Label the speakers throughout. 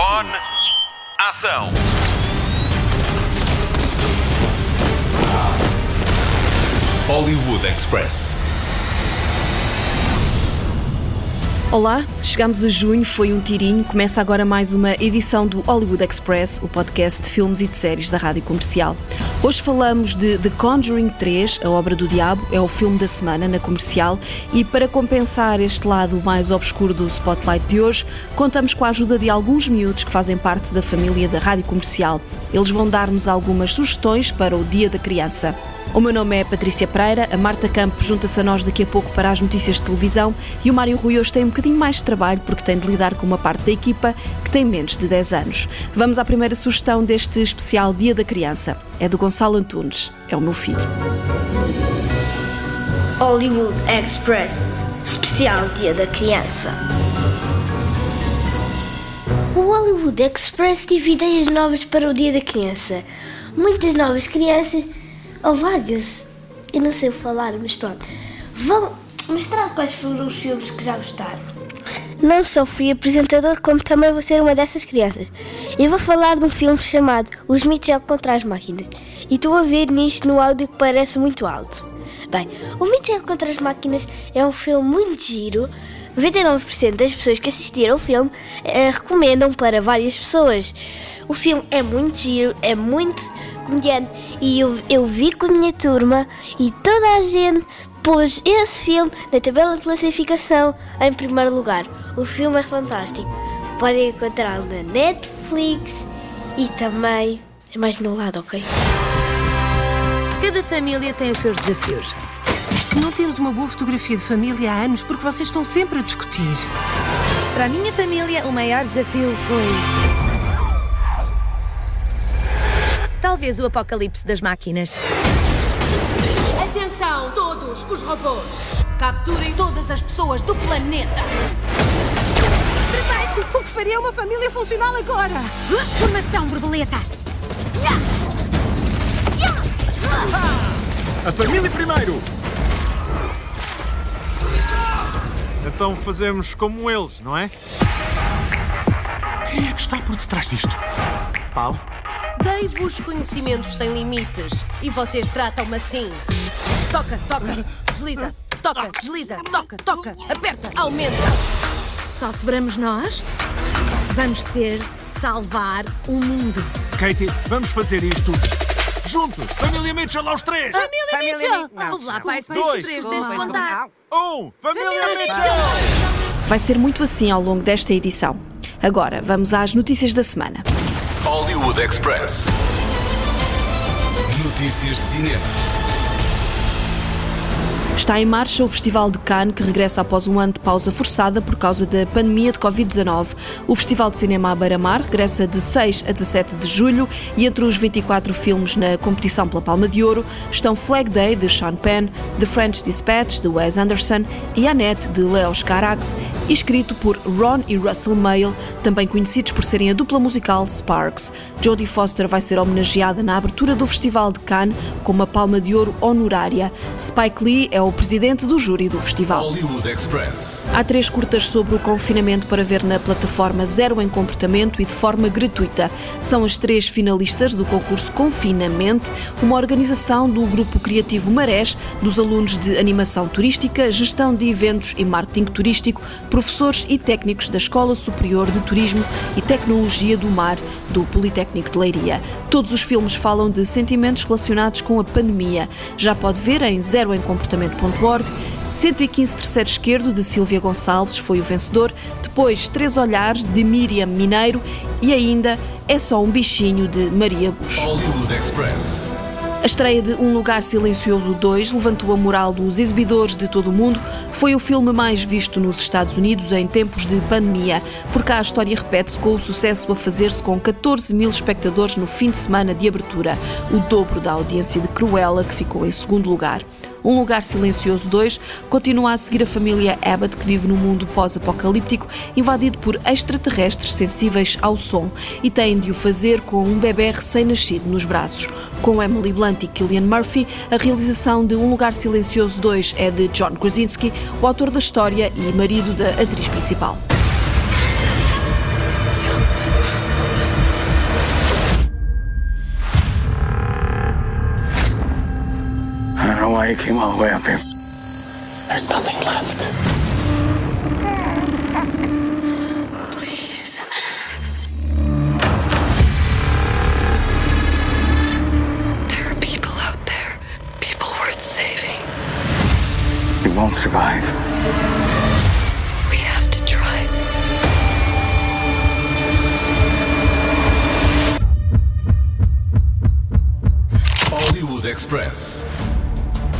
Speaker 1: Microfone. Ação.
Speaker 2: Hollywood Express.
Speaker 3: Olá, chegamos a junho, foi um tirinho. Começa agora mais uma edição do Hollywood Express, o podcast de filmes e de séries da rádio comercial. Hoje falamos de The Conjuring 3, a obra do diabo, é o filme da semana na comercial. E para compensar este lado mais obscuro do spotlight de hoje, contamos com a ajuda de alguns miúdos que fazem parte da família da rádio comercial. Eles vão dar-nos algumas sugestões para o Dia da Criança. O meu nome é Patrícia Pereira, a Marta Campos junta-se a nós daqui a pouco para as notícias de televisão e o Mário Rui hoje tem um bocadinho mais de trabalho porque tem de lidar com uma parte da equipa que tem menos de 10 anos. Vamos à primeira sugestão deste especial Dia da Criança. É do Gonçalo Antunes, é o meu filho.
Speaker 4: Hollywood Express, especial Dia da Criança. O Hollywood Express teve ideias novas para o Dia da Criança. Muitas novas crianças várias, eu não sei falar, mas pronto, vão mostrar quais foram os filmes que já gostaram. Não só fui apresentador, como também vou ser uma dessas crianças. Eu vou falar de um filme chamado Os Mitchell contra as Máquinas. E estou a ver nisto no áudio que parece muito alto. Bem, o Mitchell contra as Máquinas é um filme muito giro. 99% das pessoas que assistiram ao filme eh, recomendam para várias pessoas. O filme é muito giro, é muito comediante e eu, eu vi com a minha turma e toda a gente pôs esse filme na tabela de classificação em primeiro lugar. O filme é fantástico. Podem encontrá-lo na Netflix e também é mais no lado, ok?
Speaker 5: Cada família tem os seus desafios.
Speaker 6: Não temos uma boa fotografia de família há anos porque vocês estão sempre a discutir.
Speaker 5: Para a minha família, o maior desafio foi. Talvez o apocalipse das máquinas.
Speaker 7: Atenção, todos os robôs! Capturem todas as pessoas do planeta!
Speaker 6: Baixo, o que faria uma família funcional agora?
Speaker 7: Formação borboleta!
Speaker 8: A família primeiro! Então fazemos como eles, não é?
Speaker 2: Quem é que está por detrás disto?
Speaker 8: Paulo?
Speaker 7: Dei-vos conhecimentos sem limites e vocês tratam-me assim. Toca, toca, desliza, toca, desliza, toca, toca, aperta, aumenta.
Speaker 5: Só sobramos nós? Vamos ter de salvar o mundo.
Speaker 8: Katie, vamos fazer isto juntos! Família Mitchell aos três!
Speaker 6: Família Mitchell!
Speaker 5: Vamos lá, pai, se
Speaker 8: Dois.
Speaker 5: três, tens de contar.
Speaker 8: Um! Família Mitchell!
Speaker 3: Vai ser muito assim ao longo desta edição. Agora, vamos às notícias da semana.
Speaker 2: Hollywood Express. Notícias de cinema.
Speaker 3: Está em marcha o Festival de Cannes, que regressa após um ano de pausa forçada por causa da pandemia de Covid-19. O Festival de Cinema à Beira-Mar regressa de 6 a 17 de julho e entre os 24 filmes na competição pela Palma de Ouro estão Flag Day, de Sean Penn, The French Dispatch, de Wes Anderson e Annette, de Leos Carax, escrito por Ron e Russell Mael, também conhecidos por serem a dupla musical Sparks. Jodie Foster vai ser homenageada na abertura do Festival de Cannes com uma Palma de Ouro honorária. Spike Lee é o presidente do júri do festival.
Speaker 2: Hollywood Express.
Speaker 3: Há três curtas sobre o confinamento para ver na plataforma Zero em Comportamento e de forma gratuita. São as três finalistas do concurso Confinamente, uma organização do grupo criativo Marés, dos alunos de animação turística, gestão de eventos e marketing turístico, professores e técnicos da Escola Superior de Turismo e Tecnologia do Mar do Politécnico de Leiria. Todos os filmes falam de sentimentos relacionados com a pandemia. Já pode ver em zeroemcomportamento.org. 115 terceiro esquerdo de Silvia Gonçalves foi o vencedor, depois Três Olhares de Miriam Mineiro e ainda É Só um Bichinho de Maria Bush. A estreia de Um Lugar Silencioso 2 levantou a moral dos exibidores de todo o mundo. Foi o filme mais visto nos Estados Unidos em tempos de pandemia. Por cá a história repete-se com o sucesso a fazer-se com 14 mil espectadores no fim de semana de abertura, o dobro da audiência de Cruella, que ficou em segundo lugar. Um Lugar Silencioso 2 continua a seguir a família Abbott, que vive num mundo pós-apocalíptico invadido por extraterrestres sensíveis ao som e têm de o fazer com um bebê recém-nascido nos braços. Com Emily Blunt e Killian Murphy, a realização de Um Lugar Silencioso 2 é de John Krasinski, o autor da história e marido da atriz principal.
Speaker 9: Why you came all the way up here.
Speaker 10: There's nothing left.
Speaker 11: Please. There are people out there. People worth saving.
Speaker 9: You won't survive.
Speaker 11: We have to try.
Speaker 2: Hollywood Express.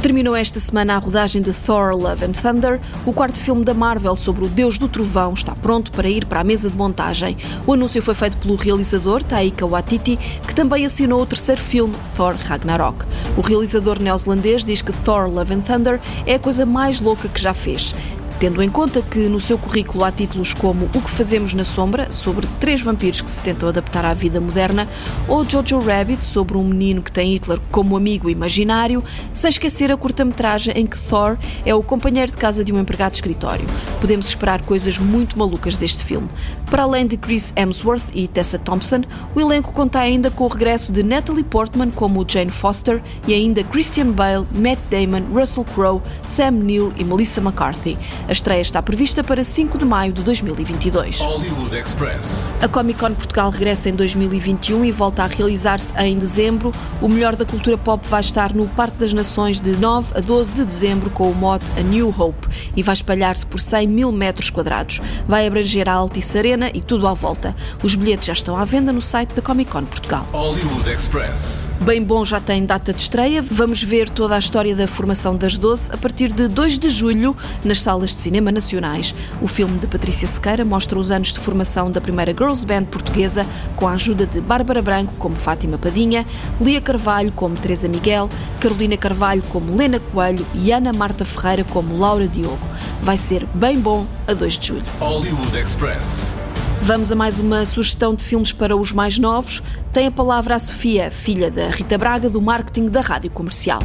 Speaker 3: Terminou esta semana a rodagem de Thor Love and Thunder. O quarto filme da Marvel sobre o Deus do Trovão está pronto para ir para a mesa de montagem. O anúncio foi feito pelo realizador Taika Waititi, que também assinou o terceiro filme, Thor Ragnarok. O realizador neozelandês diz que Thor Love and Thunder é a coisa mais louca que já fez. Tendo em conta que no seu currículo há títulos como O que Fazemos na Sombra, sobre três vampiros que se tentam adaptar à vida moderna, ou Jojo Rabbit, sobre um menino que tem Hitler como amigo imaginário, sem esquecer a curta-metragem em que Thor é o companheiro de casa de um empregado de escritório. Podemos esperar coisas muito malucas deste filme. Para além de Chris Hemsworth e Tessa Thompson, o elenco conta ainda com o regresso de Natalie Portman como Jane Foster e ainda Christian Bale, Matt Damon, Russell Crowe, Sam Neill e Melissa McCarthy. A estreia está prevista para 5 de maio de 2022.
Speaker 2: Hollywood Express.
Speaker 3: A Comic Con Portugal regressa em 2021 e volta a realizar-se em dezembro. O melhor da cultura pop vai estar no Parque das Nações de 9 a 12 de dezembro com o mote A New Hope e vai espalhar-se por 100 mil metros quadrados. Vai abranger a Altice Arena e tudo à volta. Os bilhetes já estão à venda no site da Comic Con Portugal.
Speaker 2: Hollywood Express.
Speaker 3: Bem Bom já tem data de estreia. Vamos ver toda a história da formação das 12 a partir de 2 de julho nas salas de cinema nacionais. O filme de Patrícia Sequeira mostra os anos de formação da primeira girls band portuguesa com a ajuda de Bárbara Branco como Fátima Padinha, Lia Carvalho como Teresa Miguel, Carolina Carvalho como Lena Coelho e Ana Marta Ferreira como Laura Diogo. Vai ser bem bom a 2 de julho.
Speaker 2: Hollywood Express.
Speaker 3: Vamos a mais uma sugestão de filmes para os mais novos. Tem a palavra a Sofia, filha da Rita Braga, do marketing da Rádio Comercial.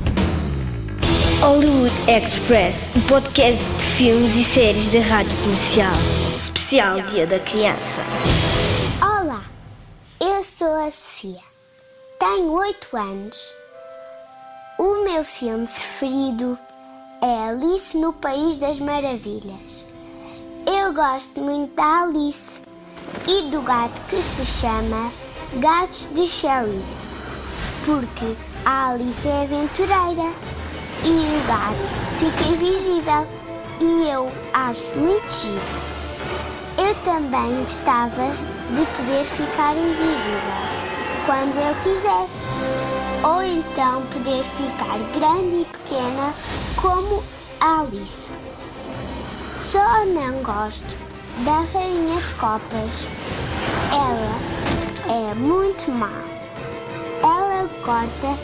Speaker 12: Hollywood Express, o podcast de filmes e séries da Rádio Comercial. Especial Dia da Criança.
Speaker 13: Olá, eu sou a Sofia. Tenho 8 anos. O meu filme preferido é Alice no País das Maravilhas. Eu gosto muito da Alice e do gato que se chama Gatos de Cherries, porque a Alice é aventureira e o gato fica invisível e eu acho muito. Eu também gostava de poder ficar invisível quando eu quisesse, ou então poder ficar grande e pequena como Alice. Só não gosto da Rainha de Copas. Ela é muito má. Ela corta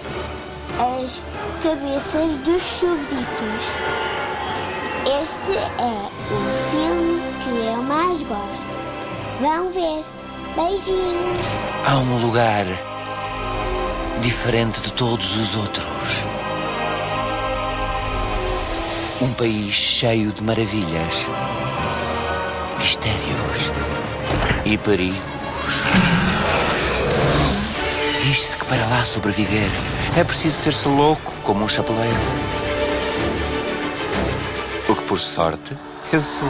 Speaker 13: as cabeças dos súbditos. Este é o filme que eu mais gosto. Vão ver. Beijinhos.
Speaker 14: Há um lugar diferente de todos os outros. Um país cheio de maravilhas, e perigos. Diz-se que para lá sobreviver é preciso ser-se louco como um chapeleiro. O que, por sorte, eu sou.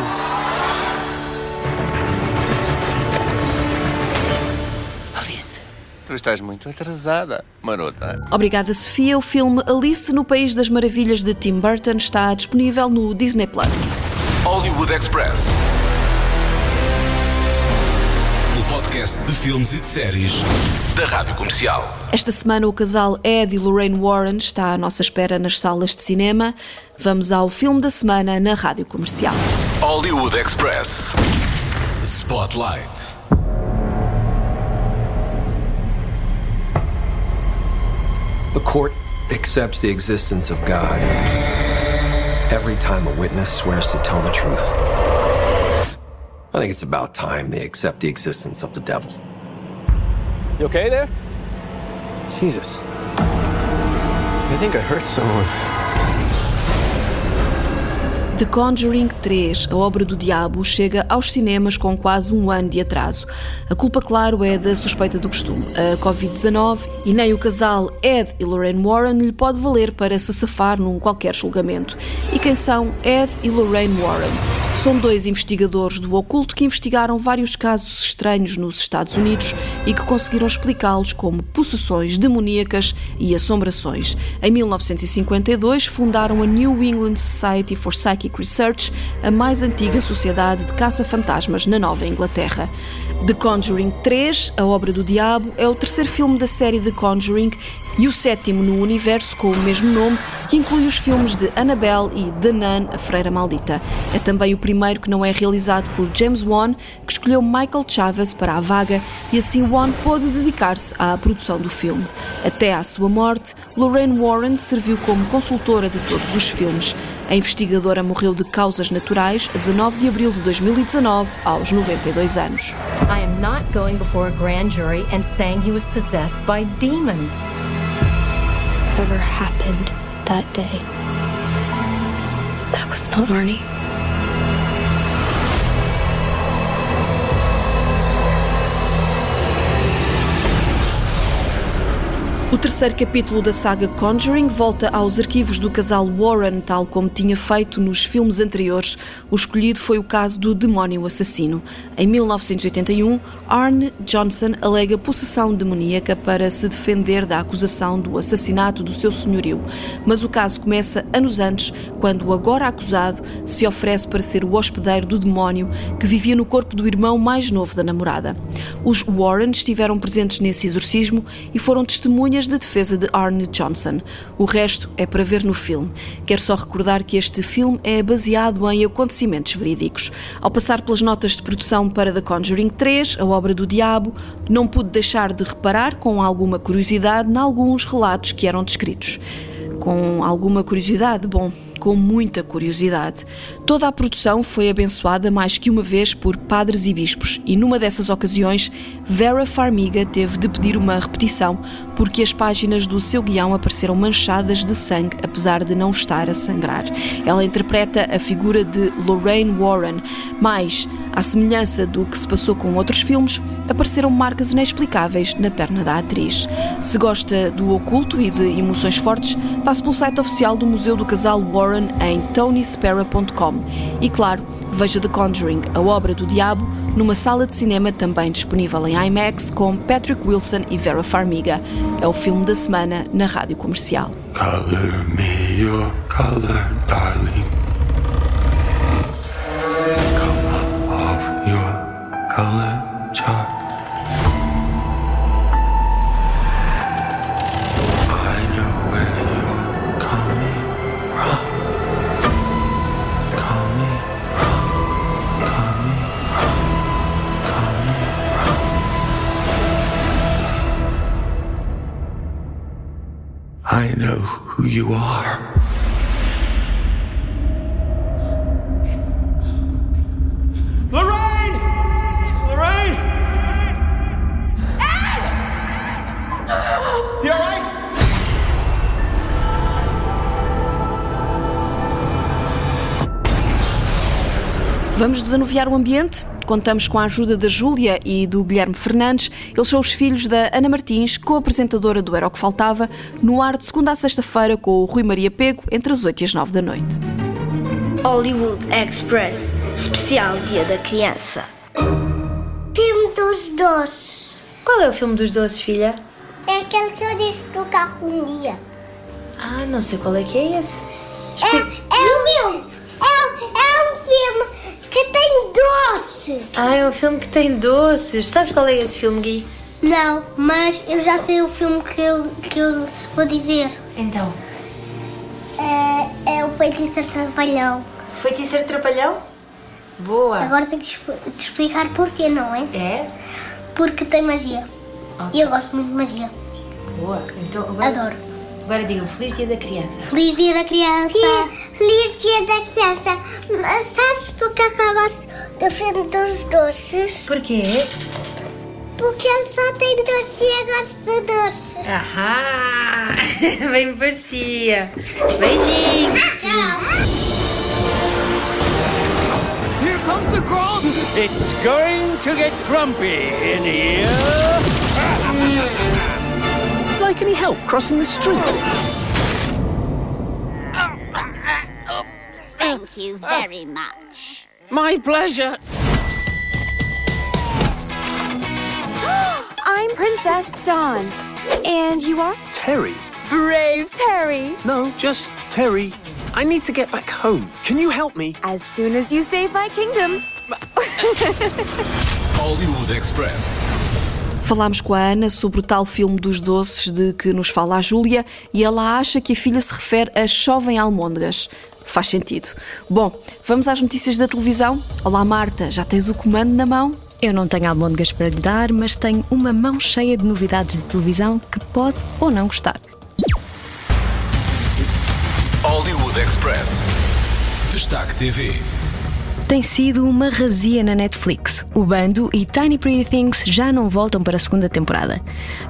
Speaker 14: Alice, tu estás muito atrasada, marota.
Speaker 3: Obrigada, Sofia. O filme Alice no País das Maravilhas de Tim Burton está disponível no Disney Plus.
Speaker 2: Hollywood Express. Podcast de filmes e de séries da Rádio Comercial.
Speaker 3: Esta semana o casal Ed e Lorraine Warren está à nossa espera nas salas de cinema. Vamos ao filme da semana na Rádio Comercial.
Speaker 2: Hollywood Express. Spotlight.
Speaker 5: The court accepts the existence of God every time a witness swears to tell the truth. I think it's about time they accept the existence of the devil.
Speaker 15: You okay there?
Speaker 5: Jesus. I think I hurt someone.
Speaker 3: The Conjuring 3, a obra do diabo, chega aos cinemas com quase um ano de atraso. A culpa, claro, é da suspeita do costume, a Covid-19, e nem o casal Ed e Lorraine Warren lhe pode valer para se safar num qualquer julgamento. E quem são Ed e Lorraine Warren? São dois investigadores do oculto que investigaram vários casos estranhos nos Estados Unidos e que conseguiram explicá-los como possessões demoníacas e assombrações. Em 1952, fundaram a New England Society for Psychic Research, a mais antiga sociedade de caça-fantasmas na Nova Inglaterra. The Conjuring 3, a obra do diabo, é o terceiro filme da série The Conjuring e o sétimo no universo com o mesmo nome, que inclui os filmes de Annabelle e The Nun, a Freira Maldita. É também o primeiro que não é realizado por James Wan, que escolheu Michael Chavez para a vaga e assim Wan pôde dedicar-se à produção do filme. Até à sua morte, Lorraine Warren serviu como consultora de todos os filmes. A investigadora morreu de causas naturais a 19 de abril de 2019, aos 92 anos.
Speaker 16: I am not going before a grand jury and saying he was possessed by demons.
Speaker 17: Whatever happened that day, that was not Arnie.
Speaker 3: O terceiro capítulo da saga Conjuring volta aos arquivos do casal Warren, tal como tinha feito nos filmes anteriores. O escolhido foi o caso do demónio assassino. Em 1981, Arne Johnson alega possessão demoníaca para se defender da acusação do assassinato do seu senhorio. Mas o caso começa anos antes, quando o agora acusado se oferece para ser o hospedeiro do demónio que vivia no corpo do irmão mais novo da namorada. Os Warren estiveram presentes nesse exorcismo e foram testemunhas de defesa de Arne Johnson. O resto é para ver no filme. Quero só recordar que este filme é baseado em acontecimentos verídicos. Ao passar pelas notas de produção para The Conjuring 3, a obra do diabo, não pude deixar de reparar com alguma curiosidade em alguns relatos que eram descritos. Com alguma curiosidade, bom, com muita curiosidade. Toda a produção foi abençoada mais que uma vez por padres e bispos, e numa dessas ocasiões, Vera Farmiga teve de pedir uma repetição porque as páginas do seu guião apareceram manchadas de sangue, apesar de não estar a sangrar. Ela interpreta a figura de Lorraine Warren, mas, à semelhança do que se passou com outros filmes, apareceram marcas inexplicáveis na perna da atriz. Se gosta do oculto e de emoções fortes, passe pelo site oficial do Museu do Casal Warren em tonyspera.com. E claro, veja The Conjuring, a obra do diabo, numa sala de cinema também disponível em IMAX com Patrick Wilson e Vera Farmiga. É o filme da semana na rádio comercial.
Speaker 18: Color me your color, darling.
Speaker 3: Vamos desanuviar o ambiente? Contamos com a ajuda da Júlia e do Guilherme Fernandes. Eles são os filhos da Ana Martins, co-apresentadora do Era o que Faltava, no ar de segunda a sexta-feira com o Rui Maria Pego, entre as 8 e as 9 da noite.
Speaker 19: Hollywood Express, especial Dia da Criança.
Speaker 20: Filme dos doces.
Speaker 21: Qual é o filme dos doces, filha?
Speaker 20: É aquele que eu disse do carro um dia.
Speaker 21: Ah, não sei qual é que é esse.
Speaker 20: É, é um filme. É, é um filme que tem doces.
Speaker 21: Ah, é um filme que tem doces. Sabes qual é esse filme, Gui?
Speaker 20: Não, mas eu já sei o filme que eu, que eu vou dizer.
Speaker 21: Então.
Speaker 20: É, é o Feiticeiro Trapalhão.
Speaker 21: Feiticeiro Trapalhão? Boa.
Speaker 20: Agora tenho que explicar porquê, não é?
Speaker 21: É?
Speaker 20: Porque tem magia. E eu gosto muito de magia.
Speaker 21: Boa. Então agora.
Speaker 20: Adoro.
Speaker 21: Agora digam Feliz Dia da Criança.
Speaker 20: Feliz Dia da Criança! Feliz Dia da Criança! Mas sabes porque é que eu gosto do filme dos doces?
Speaker 21: Porquê?
Speaker 20: Porque ele só tem doce e eu gosto de doces.
Speaker 21: Ahá! Bem me parecia. Beijinhos.
Speaker 20: Tchau!
Speaker 22: It's going to get grumpy in here.
Speaker 23: like any help crossing the street?
Speaker 24: Thank you very much.
Speaker 22: My pleasure.
Speaker 25: I'm Princess Dawn. And you are?
Speaker 23: Terry.
Speaker 25: Brave Terry.
Speaker 23: No, just Terry. I need to get back home. Can you help me?
Speaker 25: As soon as you save my kingdom.
Speaker 2: Hollywood Express.
Speaker 3: Falámos com a Ana sobre o tal filme dos doces de que nos fala a Júlia e ela acha que a filha se refere a Chovem Almôndegas. Faz sentido. Bom, vamos às notícias da televisão. Olá Marta, já tens o comando na mão?
Speaker 26: Eu não tenho almôndegas para lhe dar, mas tenho uma mão cheia de novidades de televisão que pode ou não gostar.
Speaker 2: Hollywood Express. Destaque TV.
Speaker 26: Tem sido uma razia na Netflix. O Bando e Tiny Pretty Things já não voltam para a segunda temporada.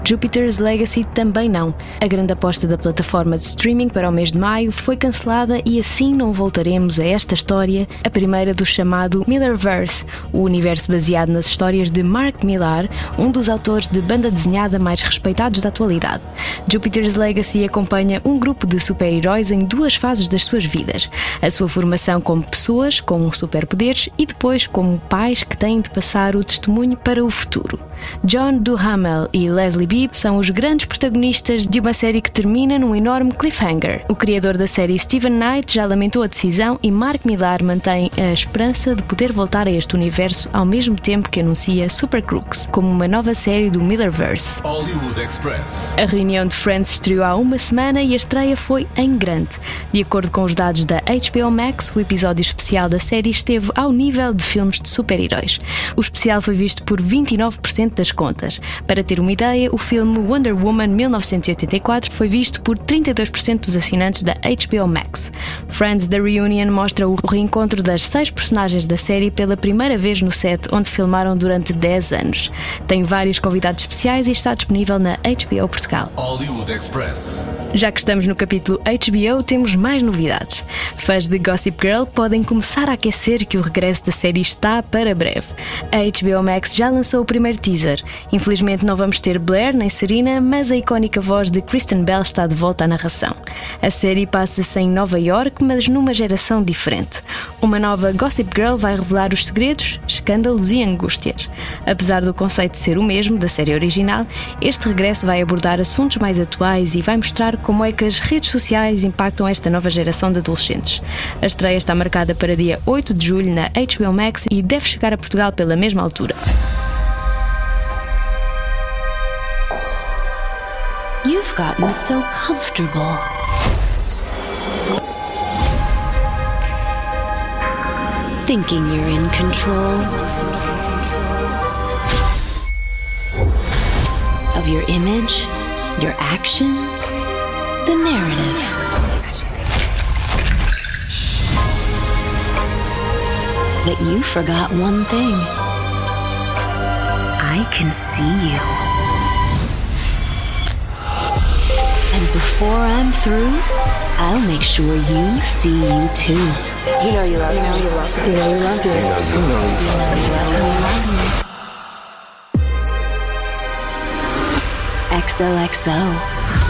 Speaker 26: Jupiter's Legacy também não. A grande aposta da plataforma de streaming para o mês de maio foi cancelada e assim não voltaremos a esta história, a primeira do chamado Millerverse, o universo baseado nas histórias de Mark Millar, um dos autores de banda desenhada mais respeitados da atualidade. Jupiter's Legacy acompanha um grupo de super-heróis em duas fases das suas vidas: a sua formação como pessoas, com um super poderes e depois como pais que têm de passar o testemunho para o futuro. John Duhamel e Leslie Bibb são os grandes protagonistas de uma série que termina num enorme cliffhanger. O criador da série Steven Knight já lamentou a decisão e Mark Millar mantém a esperança de poder voltar a este universo ao mesmo tempo que anuncia Super Crooks como uma nova série do Millerverse. A reunião de Friends estreou há uma semana e a estreia foi em grande. De acordo com os dados da HBO Max, o episódio especial da série esteve ao nível de filmes de super-heróis. O especial foi visto por 29% das contas. Para ter uma ideia, o filme Wonder Woman 1984 foi visto por 32% dos assinantes da HBO Max. Friends The Reunion mostra o reencontro das seis personagens da série pela primeira vez no set onde filmaram durante 10 anos. Tem vários convidados especiais e está disponível na HBO Portugal. Já que estamos no capítulo HBO, temos mais novidades. Fãs de Gossip Girl podem começar a aquecer que o regresso da série está para breve. A HBO Max já lançou o primeiro teaser. Infelizmente não vamos ter Blair nem Serena, mas a icónica voz de Kristen Bell está de volta à narração. A série passa-se em Nova York, mas numa geração diferente. Uma nova Gossip Girl vai revelar os segredos, escândalos e angústias. Apesar do conceito ser o mesmo da série original, este regresso vai abordar assuntos mais atuais e vai mostrar como é que as redes sociais impactam esta nova geração de adolescentes. A estreia está marcada para dia 8 de julho na HBO Max e deve chegar a Portugal pela mesma altura.
Speaker 27: You've gotten so comfortable. Thinking you're in control of your image, your actions, the narrative. That you forgot one thing. I can see you. And before I'm through, I'll make sure you see you too.
Speaker 21: You know you love me. You know you love me. You know you love me.
Speaker 27: You know you love me. XOXO.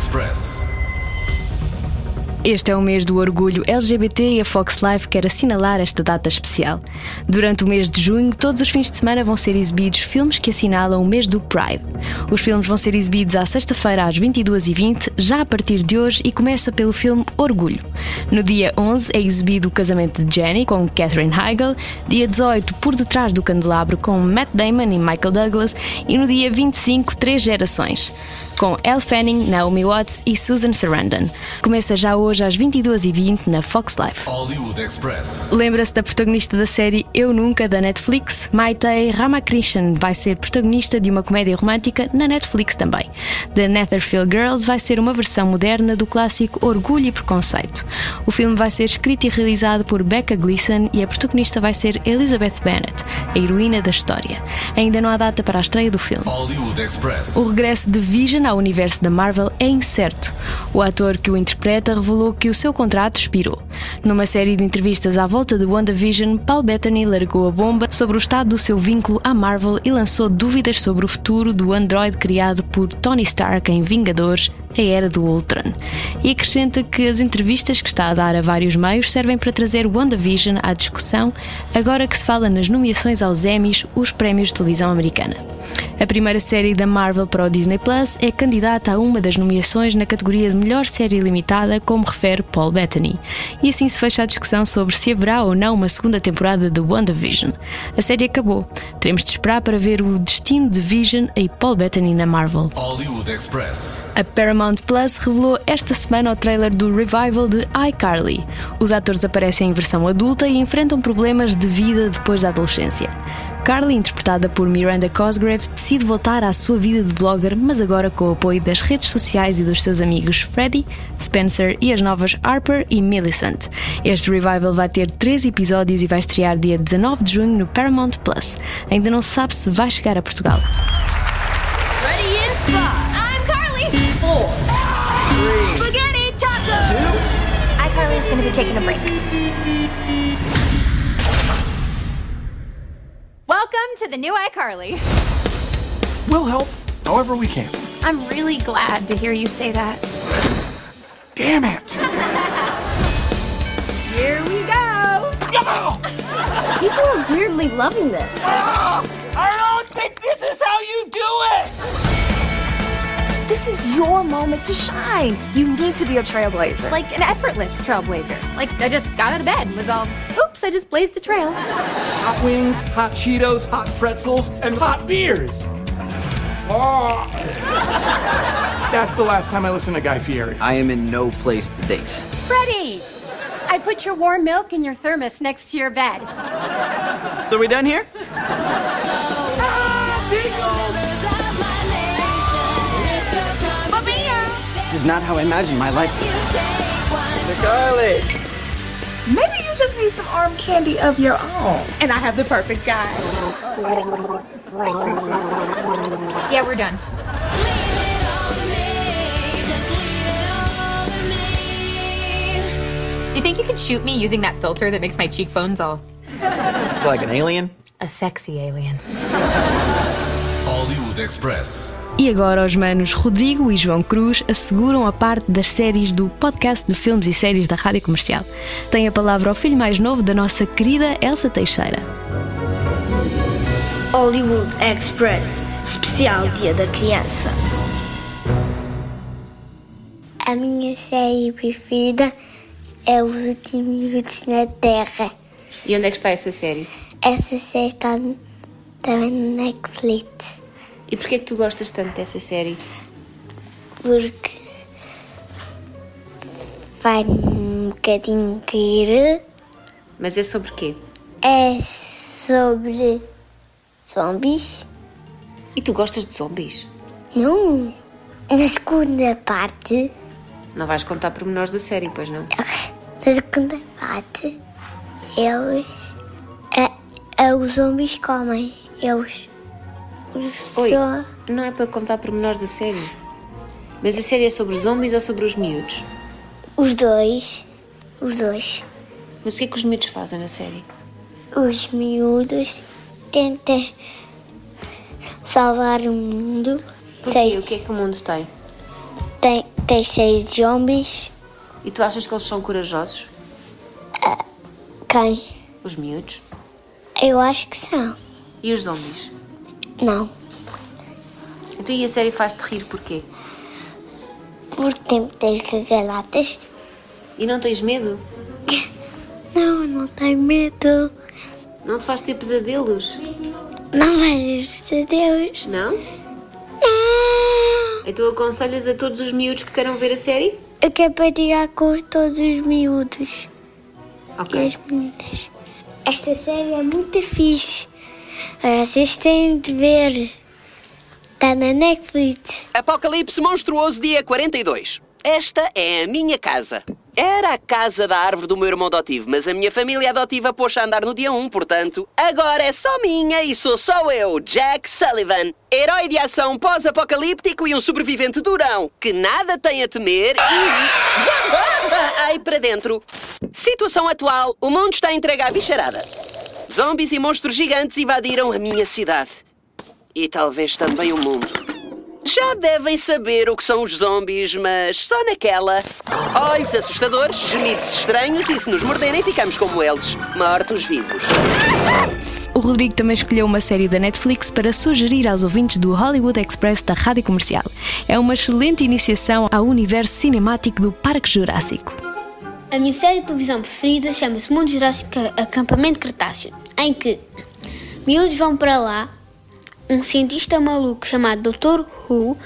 Speaker 2: Express.
Speaker 26: Este é o mês do orgulho LGBT e a Fox Life quer assinalar esta data especial. Durante o mês de junho, todos os fins de semana vão ser exibidos filmes que assinalam o mês do Pride. Os filmes vão ser exibidos à sexta-feira às 22h20, já a partir de hoje, e começa pelo filme Orgulho. No dia 11 é exibido O Casamento de Jenny com Katherine Heigl, dia 18 Por Detrás do Candelabro com Matt Damon e Michael Douglas e no dia 25 Três Gerações com Elle Fanning, Naomi Watts e Susan Sarandon. Começa já hoje às 22h20 na Fox Life.
Speaker 2: Hollywood Express.
Speaker 26: Lembra-se da protagonista da série Eu Nunca da Netflix? Maitei Ramakrishnan vai ser protagonista de uma comédia romântica na Netflix também. The Netherfield Girls vai ser uma versão moderna do clássico Orgulho e Preconceito. O filme vai ser escrito e realizado por Becca Gleeson e a protagonista vai ser Elizabeth Bennet, a heroína da história. Ainda não há data para a estreia do filme.
Speaker 2: Hollywood Express.
Speaker 26: O regresso de Vision ao universo da Marvel é incerto. O ator que o interpreta revelou que o seu contrato expirou. Numa série de entrevistas à volta de WandaVision, Paul Bettany largou a bomba sobre o estado do seu vínculo à Marvel e lançou dúvidas sobre o futuro do androide criado por Tony Stark em Vingadores, a Era do Ultron. E acrescenta que as entrevistas que está a dar a vários meios servem para trazer WandaVision à discussão, agora que se fala nas nomeações aos Emmys, os prémios de televisão americana. A primeira série da Marvel para o Disney Plus é candidata a uma das nomeações na categoria de melhor série limitada, como refere Paul Bettany. E assim se fecha a discussão sobre se haverá ou não uma segunda temporada de WandaVision. A série acabou. Teremos de esperar para ver o destino de Vision e Paul Bettany na Marvel. A Paramount Plus revelou esta semana o trailer do revival de iCarly. Os atores aparecem em versão adulta e enfrentam problemas de vida depois da adolescência. Carly, interpretada por Miranda Cosgrave, decide voltar à sua vida de blogger, mas agora com o apoio das redes sociais e dos seus amigos Freddie, Spencer e as novas Harper e Millicent. Este revival vai ter três episódios e vai estrear dia 19 de junho no Paramount Plus. Ainda não se sabe se vai chegar a Portugal.
Speaker 28: Ready in five. I'm Carly. Four. Three. Spaghetti taco. Two.
Speaker 29: is going to be taking a break.
Speaker 28: Welcome to the new iCarly.
Speaker 23: We'll help however we can.
Speaker 29: I'm really glad to hear you say that.
Speaker 23: Damn it!
Speaker 28: Here we go.
Speaker 29: People are weirdly loving this. Ah!
Speaker 30: I don't think this is how you do it!
Speaker 11: This is your moment to shine. You need to be a trailblazer.
Speaker 29: Like an effortless trailblazer. Like I just got out of bed and was all, oops, I just blazed a trail.
Speaker 31: Hot wings, hot Cheetos, hot pretzels, and hot beers. Oh. That's the last time I listened to Guy Fieri.
Speaker 15: I am in no place to date.
Speaker 32: Freddie! I put your warm milk in your thermos next to your bed.
Speaker 15: So are we done here? Is not how I imagined my life. Carly!
Speaker 11: Maybe you just need some arm candy of your own. And I have the perfect guy.
Speaker 29: Yeah, we're done. Do you think you could shoot me using that filter that makes my cheekbones all
Speaker 15: Like an alien?
Speaker 29: a sexy alien?
Speaker 2: Hollywood Express.
Speaker 26: E agora os manos Rodrigo e João Cruz asseguram a parte das séries do podcast de filmes e séries da Rádio Comercial. Tem a palavra o filho mais novo da nossa querida Elsa Teixeira.
Speaker 12: Hollywood Express, especial Dia da Criança.
Speaker 4: A minha série preferida é Os Últimos Minutos na Terra.
Speaker 29: E onde é que está essa série?
Speaker 4: Essa série está também no Netflix.
Speaker 29: E porquê é que tu gostas tanto dessa série?
Speaker 4: Porque vai um bocadinho cair.
Speaker 29: Mas é sobre quê?
Speaker 4: É sobre zombies.
Speaker 29: E tu gostas de zombies?
Speaker 4: Não. Na segunda parte,
Speaker 29: Não vais contar pormenores da série, pois não?
Speaker 4: na segunda parte, eles. É, é, os zombies comem. Eles.
Speaker 29: Oi, não é para contar pormenores da série. Mas a série é sobre os zombies ou sobre os miúdos?
Speaker 4: Os dois. Os dois.
Speaker 29: Mas o que é que os miúdos fazem na série?
Speaker 4: Os miúdos tentam salvar o mundo.
Speaker 29: Porquê? O que é que o mundo tem?
Speaker 4: Tem, tem seis zombies.
Speaker 29: E tu achas que eles são corajosos?
Speaker 4: Quem?
Speaker 29: Os miúdos?
Speaker 4: Eu acho que são.
Speaker 29: E os zombies?
Speaker 4: Não.
Speaker 29: Então e a série faz-te rir porquê?
Speaker 4: Porque tem muitas gargalatas.
Speaker 29: E não tens medo?
Speaker 4: Não, não tenho medo.
Speaker 29: Não te faz ter pesadelos?
Speaker 4: Não vais pesadelos.
Speaker 29: Não? Então aconselhas a todos os miúdos que queiram ver a série?
Speaker 4: Eu quero para tirar com todos os miúdos.
Speaker 29: Ok.
Speaker 4: E as meninas. Esta série é muito fixe. Vocês têm de ver. Está na Netflix.
Speaker 33: Apocalipse Monstruoso, dia 42. Esta é a minha casa. Era a casa da árvore do meu irmão adotivo, mas a minha família adotiva pôs a andar no dia 1, portanto, agora é só minha e sou só eu, Jack Sullivan, herói de ação pós-apocalíptico e um sobrevivente durão, que nada tem a temer e. Ai, para dentro. Situação atual: o mundo está entregue à bicharada. Zombies e monstros gigantes invadiram a minha cidade. E talvez também o mundo. Já devem saber o que são os zombies, mas só naquela. Olhos assustadores, gemidos estranhos e se nos morderem ficamos como eles, mortos-vivos.
Speaker 26: O Rodrigo também escolheu uma série da Netflix para sugerir aos ouvintes do Hollywood Express da Rádio Comercial. É uma excelente iniciação ao universo cinemático do Parque Jurássico.
Speaker 19: A minha série de televisão preferida chama-se Mundo Jurássico Acampamento Cretáceo, em que miúdos vão para lá, um cientista maluco chamado Dr. Who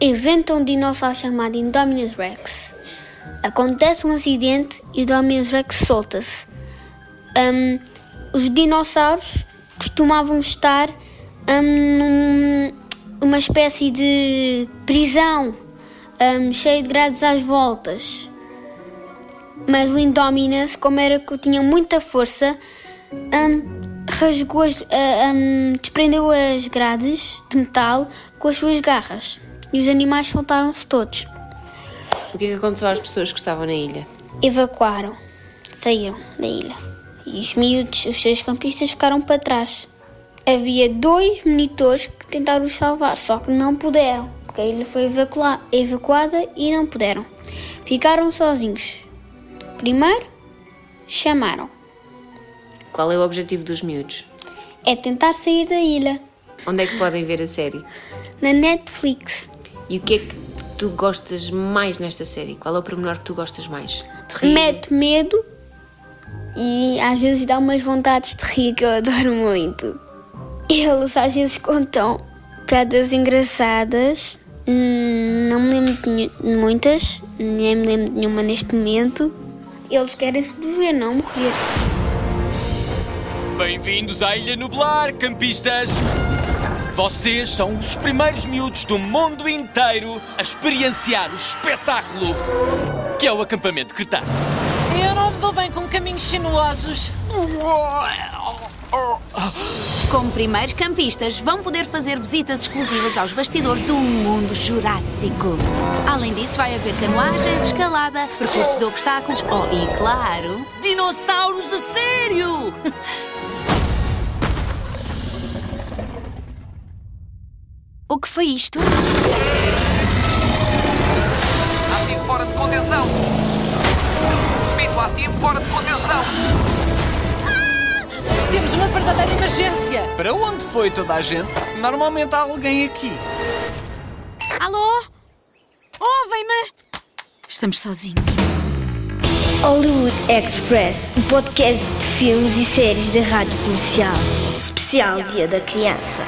Speaker 19: inventa um dinossauro chamado Indominus Rex. Acontece um acidente e o Indominus Rex solta-se. Um, os dinossauros costumavam estar um, numa espécie de prisão um, de grades às voltas. Mas o Indominus, como era que tinha muita força, um, rasgou as, uh, um, desprendeu as grades de metal com as suas garras e os animais soltaram-se todos.
Speaker 29: O que é que aconteceu às pessoas que estavam na ilha?
Speaker 19: Evacuaram, saíram da ilha e os miúdos, os seus campistas, ficaram para trás. Havia dois monitores que tentaram os salvar, só que não puderam, porque a ilha foi evacuada, evacuada e não puderam. Ficaram sozinhos. Primeiro, chamaram.
Speaker 29: Qual é o objetivo dos miúdos?
Speaker 19: É tentar sair da ilha.
Speaker 29: Onde é que podem ver a série?
Speaker 19: Na Netflix.
Speaker 29: E o que é que tu gostas mais nesta série? Qual é o pormenor que tu gostas mais?
Speaker 19: Mete medo e às vezes dá umas vontades de rir que eu adoro muito. Eles às vezes contam piadas engraçadas. Hum, não me lembro de muitas, nem me lembro de nenhuma neste momento. Eles querem sobreviver, não morrer.
Speaker 34: Bem-vindos à Ilha Nublar, campistas! Vocês são os primeiros miúdos do mundo inteiro a experienciar o espetáculo que é o acampamento Cretáceo.
Speaker 35: Eu não me dou bem com caminhos sinuosos.
Speaker 36: Como primeiros campistas, vão poder fazer visitas exclusivas aos bastidores do mundo jurássico. Além disso, vai haver canoagem, escalada, percurso de obstáculos oh, e, claro,
Speaker 35: dinossauros a sério!
Speaker 36: O que foi isto?
Speaker 37: Ativo fora de contenção. Repito, ativo fora de contenção.
Speaker 35: Ah! Temos uma verdadeira emergência.
Speaker 37: Para onde foi toda a gente? Normalmente há alguém aqui.
Speaker 35: Alô? Ouvem-me? Estamos sozinhos.
Speaker 19: Hollywood Express, o podcast de filmes e séries da rádio comercial. Especial Dia da Criança.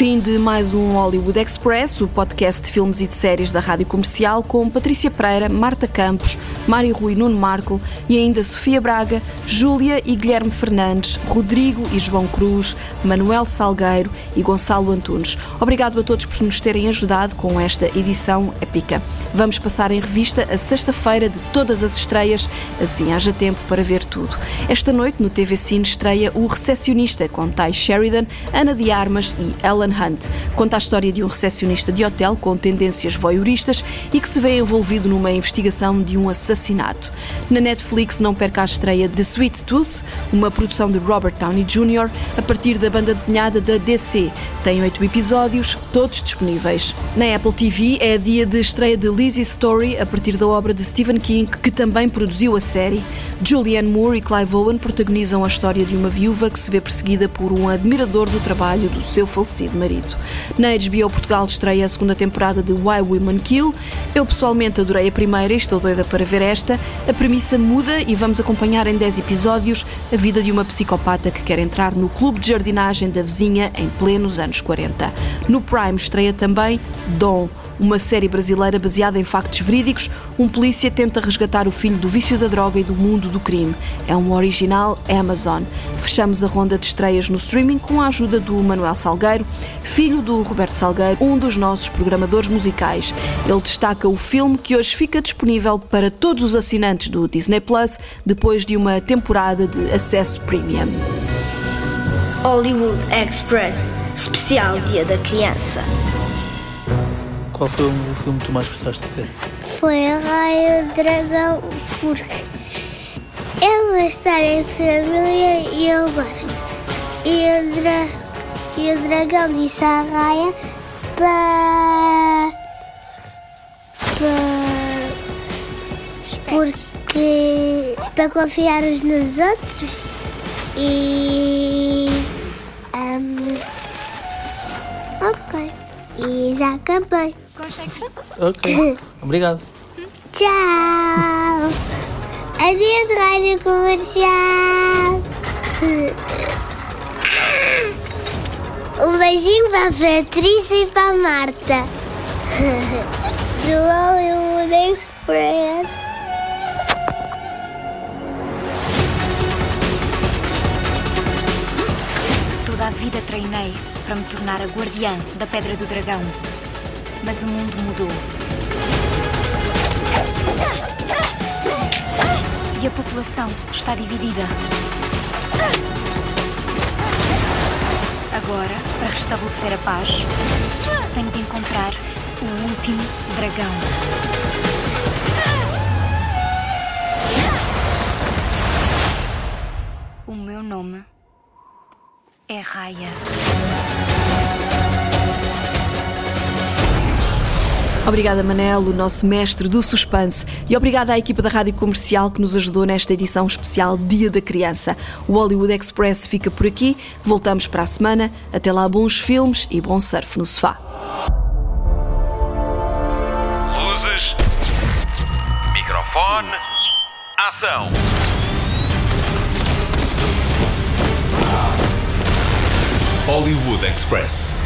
Speaker 3: Fim de mais um Hollywood Express, o podcast de filmes e de séries da Rádio Comercial, com Patrícia Pereira, Marta Campos, Mário Rui Nuno Marco e ainda Sofia Braga, Júlia e Guilherme Fernandes, Rodrigo e João Cruz, Manuel Salgueiro e Gonçalo Antunes. Obrigado a todos por nos terem ajudado com esta edição épica. Vamos passar em revista a sexta-feira de todas as estreias, assim haja tempo para ver tudo. Esta noite no TV Cine estreia O Recepcionista, com Ty Sheridan, Ana de Armas e Ellen Hunt. Conta a história de um recepcionista de hotel com tendências voyeuristas e que se vê envolvido numa investigação de um assassinato. Na Netflix não perca a estreia de Sweet Tooth, uma produção de Robert Downey Jr., a partir da banda desenhada da DC. Tem oito episódios, todos disponíveis. Na Apple TV é dia de estreia de Lizzie Story, a partir da obra de Stephen King, que também produziu a série. Julianne Moore e Clive Owen protagonizam a história de uma viúva que se vê perseguida por um admirador do trabalho do seu falecido marido. Na HBO Portugal estreia a segunda temporada de Why Women Kill. Eu pessoalmente adorei a primeira e estou doida para ver esta. A premissa muda e vamos acompanhar em 10 episódios a vida de uma psicopata que quer entrar no clube de jardinagem da vizinha em plenos anos 40. No Prime estreia também Dom, uma série brasileira baseada em factos verídicos. Um polícia tenta resgatar o filho do vício da droga e do mundo do crime. É um original Amazon. Fechamos a ronda de estreias no streaming com a ajuda do Manuel Salgueiro, filho do Roberto Salgueiro, um dos nossos programadores musicais. Ele destaca o filme que hoje fica disponível para todos os assinantes do Disney Plus depois de uma temporada de acesso premium.
Speaker 19: Hollywood Express, especial Dia da Criança.
Speaker 38: Qual foi o filme que tu mais gostaste de ver?
Speaker 20: Foi a Raia Dragão, porque é uma história em família e eu gosto. E o, dra... e o dragão disse à Raia para. para. porque. para confiar uns nos outros e. Um, ok. E já acabei.
Speaker 38: Ok. Obrigado.
Speaker 20: Tchau! Adeus, rádio comercial! Um beijinho para a Patrícia e para a Marta. Do Hollywood Express.
Speaker 39: Toda a vida treinei para me tornar a guardiã da Pedra do Dragão. Mas o mundo mudou. E a população está dividida. Agora, para restabelecer a paz, tenho de encontrar o último dragão. O meu nome é Raya.
Speaker 3: Obrigada, Manel, o nosso mestre do suspense. E obrigada à equipa da Rádio Comercial que nos ajudou nesta edição especial Dia da Criança. O Hollywood Express fica por aqui. Voltamos para a semana. Até lá, bons filmes e bom surf no sofá.
Speaker 2: Luzes. Microfone. Ação. Hollywood Express.